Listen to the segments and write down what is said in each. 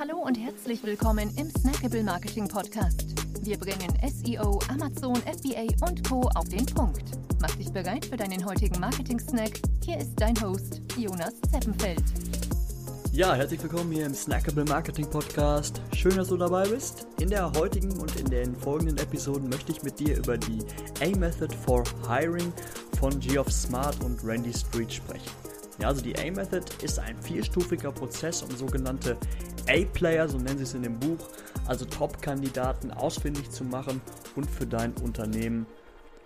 Hallo und herzlich willkommen im Snackable Marketing Podcast. Wir bringen SEO, Amazon, FBA und Co. auf den Punkt. Mach dich bereit für deinen heutigen Marketing-Snack. Hier ist dein Host, Jonas Zeppenfeld. Ja, herzlich willkommen hier im Snackable Marketing Podcast. Schön, dass du dabei bist. In der heutigen und in den folgenden Episoden möchte ich mit dir über die A-Method for Hiring von Geoff Smart und Randy Street sprechen. Ja, also die A-Method ist ein vierstufiger Prozess, um sogenannte A-Player, so nennen sie es in dem Buch, also Top-Kandidaten ausfindig zu machen und für dein Unternehmen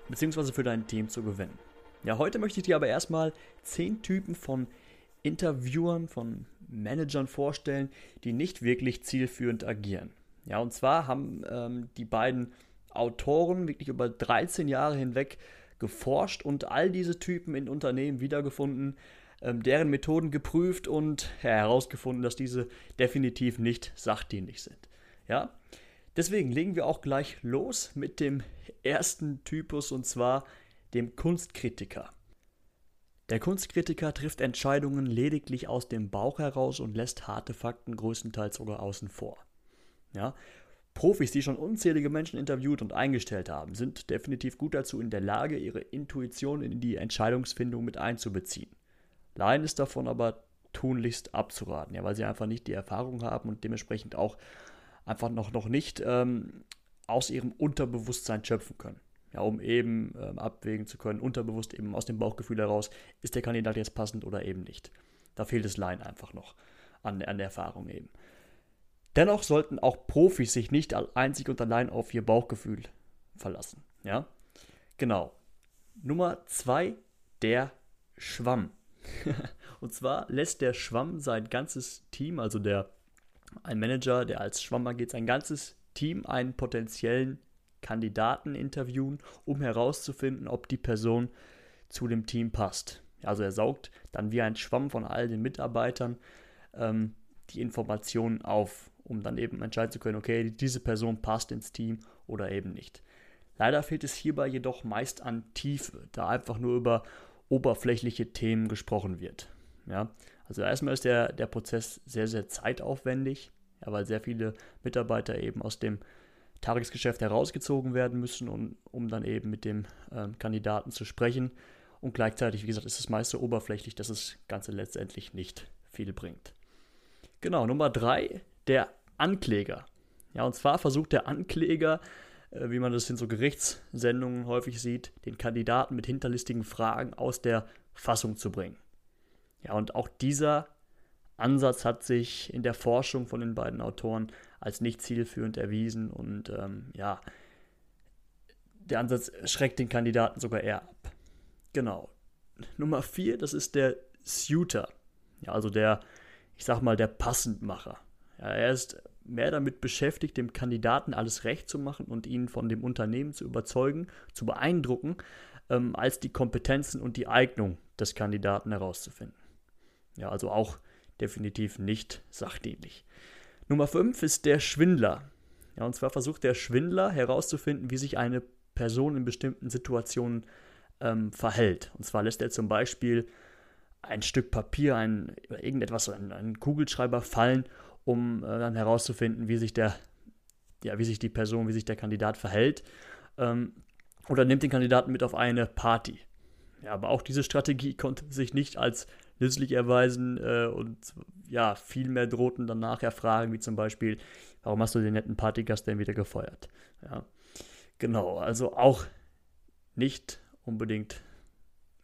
bzw. für dein Team zu gewinnen. Ja, heute möchte ich dir aber erstmal zehn Typen von Interviewern, von Managern vorstellen, die nicht wirklich zielführend agieren. Ja, und zwar haben ähm, die beiden Autoren wirklich über 13 Jahre hinweg geforscht und all diese Typen in Unternehmen wiedergefunden, ähm, deren Methoden geprüft und ja, herausgefunden, dass diese definitiv nicht sachdienlich sind. Ja, deswegen legen wir auch gleich los mit dem ersten Typus und zwar dem Kunstkritiker. Der Kunstkritiker trifft Entscheidungen lediglich aus dem Bauch heraus und lässt harte Fakten größtenteils sogar außen vor. Ja, Profis, die schon unzählige Menschen interviewt und eingestellt haben, sind definitiv gut dazu in der Lage, ihre Intuition in die Entscheidungsfindung mit einzubeziehen. Laien ist davon aber tunlichst abzuraten, ja, weil sie einfach nicht die Erfahrung haben und dementsprechend auch einfach noch, noch nicht ähm, aus ihrem Unterbewusstsein schöpfen können. Ja, um eben ähm, abwägen zu können, unterbewusst eben aus dem Bauchgefühl heraus, ist der Kandidat jetzt passend oder eben nicht. Da fehlt es Laien einfach noch an, an der Erfahrung eben. Dennoch sollten auch Profis sich nicht einzig und allein auf ihr Bauchgefühl verlassen. Ja, genau. Nummer zwei, der Schwamm. und zwar lässt der Schwamm sein ganzes Team, also der ein Manager, der als Schwamm agiert, sein ganzes Team einen potenziellen Kandidaten interviewen, um herauszufinden, ob die Person zu dem Team passt. Also er saugt dann wie ein Schwamm von all den Mitarbeitern ähm, die Informationen auf, um dann eben entscheiden zu können, okay, diese Person passt ins Team oder eben nicht. Leider fehlt es hierbei jedoch meist an Tiefe, da einfach nur über oberflächliche Themen gesprochen wird. Ja, also erstmal ist der, der Prozess sehr, sehr zeitaufwendig, ja, weil sehr viele Mitarbeiter eben aus dem Tagesgeschäft herausgezogen werden müssen, um, um dann eben mit dem ähm, Kandidaten zu sprechen. Und gleichzeitig, wie gesagt, ist es meist so oberflächlich, dass das Ganze letztendlich nicht viel bringt. Genau, Nummer drei, der Ankläger. Ja, und zwar versucht der Ankläger wie man das in so Gerichtssendungen häufig sieht, den Kandidaten mit hinterlistigen Fragen aus der Fassung zu bringen. Ja, und auch dieser Ansatz hat sich in der Forschung von den beiden Autoren als nicht zielführend erwiesen und ähm, ja, der Ansatz schreckt den Kandidaten sogar eher ab. Genau. Nummer vier, das ist der Suitor. Ja, also der, ich sag mal, der Passendmacher. Ja, er ist mehr damit beschäftigt, dem Kandidaten alles recht zu machen und ihn von dem Unternehmen zu überzeugen, zu beeindrucken, ähm, als die Kompetenzen und die Eignung des Kandidaten herauszufinden. Ja, also auch definitiv nicht sachdienlich. Nummer 5 ist der Schwindler. Ja, und zwar versucht der Schwindler herauszufinden, wie sich eine Person in bestimmten Situationen ähm, verhält. Und zwar lässt er zum Beispiel ein Stück Papier, ein, irgendetwas, einen, einen Kugelschreiber fallen um äh, dann herauszufinden, wie sich der, ja, wie sich die Person, wie sich der Kandidat verhält. Ähm, oder nimmt den Kandidaten mit auf eine Party. Ja, aber auch diese Strategie konnte sich nicht als nützlich erweisen äh, und ja, viel mehr drohten dann nachher Fragen, wie zum Beispiel, warum hast du den netten Partygast denn wieder gefeuert? Ja, genau, also auch nicht unbedingt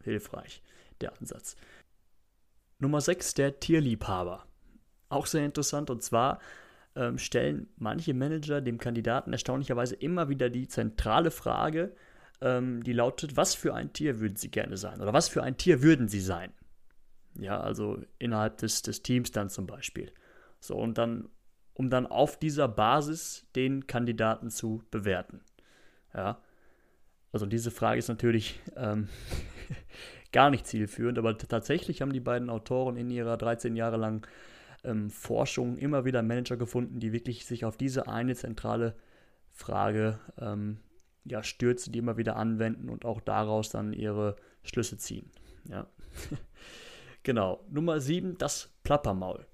hilfreich, der Ansatz. Nummer 6, der Tierliebhaber. Auch sehr interessant. Und zwar ähm, stellen manche Manager dem Kandidaten erstaunlicherweise immer wieder die zentrale Frage, ähm, die lautet, was für ein Tier würden sie gerne sein? Oder was für ein Tier würden sie sein? Ja, also innerhalb des, des Teams dann zum Beispiel. So, und dann, um dann auf dieser Basis den Kandidaten zu bewerten. Ja. Also diese Frage ist natürlich ähm, gar nicht zielführend, aber tatsächlich haben die beiden Autoren in ihrer 13 Jahre langen ähm, Forschung immer wieder Manager gefunden, die wirklich sich auf diese eine zentrale Frage ähm, ja, stürzen, die immer wieder anwenden und auch daraus dann ihre Schlüsse ziehen. Ja. genau. Nummer 7, das Plappermaul.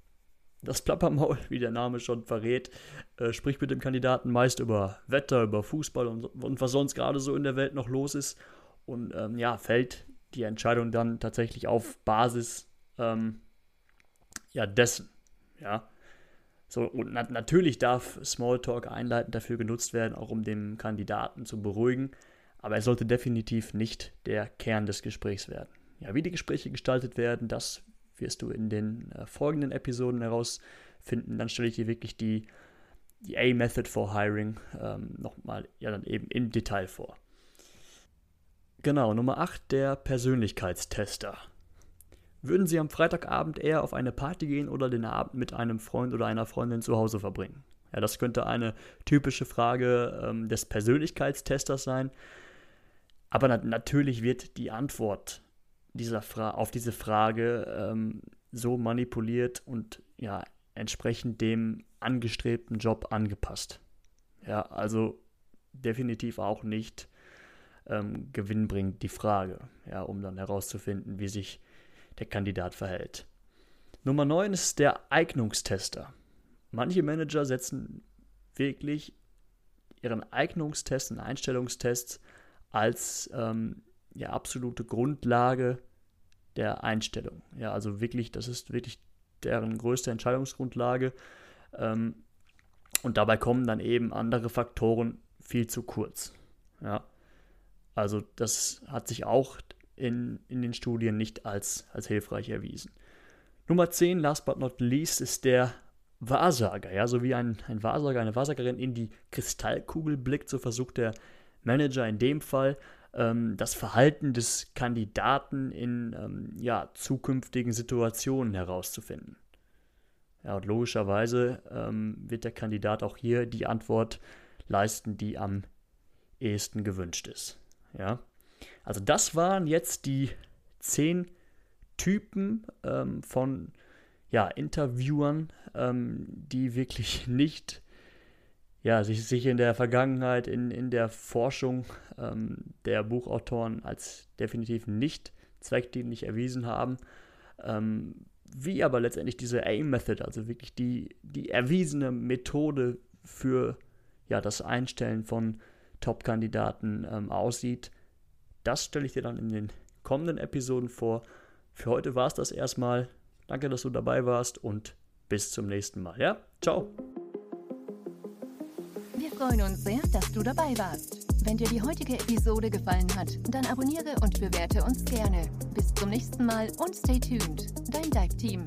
das Plappermaul, wie der Name schon verrät, äh, spricht mit dem Kandidaten meist über Wetter, über Fußball und, und was sonst gerade so in der Welt noch los ist. Und ähm, ja, fällt die Entscheidung dann tatsächlich auf Basis ähm, ja, dessen. Ja. So, und na natürlich darf Smalltalk einleitend dafür genutzt werden, auch um den Kandidaten zu beruhigen, aber er sollte definitiv nicht der Kern des Gesprächs werden. Ja, wie die Gespräche gestaltet werden, das wirst du in den äh, folgenden Episoden herausfinden. Dann stelle ich dir wirklich die, die A-Method for Hiring ähm, nochmal ja dann eben im Detail vor. Genau, Nummer 8, der Persönlichkeitstester. Würden Sie am Freitagabend eher auf eine Party gehen oder den Abend mit einem Freund oder einer Freundin zu Hause verbringen? Ja, das könnte eine typische Frage ähm, des Persönlichkeitstesters sein. Aber na natürlich wird die Antwort dieser Fra auf diese Frage ähm, so manipuliert und ja, entsprechend dem angestrebten Job angepasst. Ja, also definitiv auch nicht ähm, gewinnbringend die Frage, ja, um dann herauszufinden, wie sich der Kandidat verhält. Nummer 9 ist der Eignungstester. Manche Manager setzen wirklich ihren Eignungstest und Einstellungstests als ähm, ja, absolute Grundlage der Einstellung. Ja, also wirklich, das ist wirklich deren größte Entscheidungsgrundlage. Ähm, und dabei kommen dann eben andere Faktoren viel zu kurz. Ja, also das hat sich auch in, in den Studien nicht als, als hilfreich erwiesen. Nummer 10, last but not least, ist der Wahrsager. Ja, so wie ein, ein Wahrsager, eine Wahrsagerin in die Kristallkugel blickt, so versucht der Manager in dem Fall ähm, das Verhalten des Kandidaten in ähm, ja, zukünftigen Situationen herauszufinden. Ja, und logischerweise ähm, wird der Kandidat auch hier die Antwort leisten, die am ehesten gewünscht ist. Ja. Also das waren jetzt die zehn Typen ähm, von ja, Interviewern, ähm, die wirklich nicht ja, sich, sich in der Vergangenheit, in, in der Forschung ähm, der Buchautoren als definitiv nicht zweckdienlich erwiesen haben. Ähm, wie aber letztendlich diese AIM-Method, also wirklich die, die erwiesene Methode für ja, das Einstellen von Top-Kandidaten ähm, aussieht, das stelle ich dir dann in den kommenden Episoden vor. Für heute war es das erstmal. Danke, dass du dabei warst und bis zum nächsten Mal. Ja, ciao. Wir freuen uns sehr, dass du dabei warst. Wenn dir die heutige Episode gefallen hat, dann abonniere und bewerte uns gerne. Bis zum nächsten Mal und stay tuned. Dein Dive Team.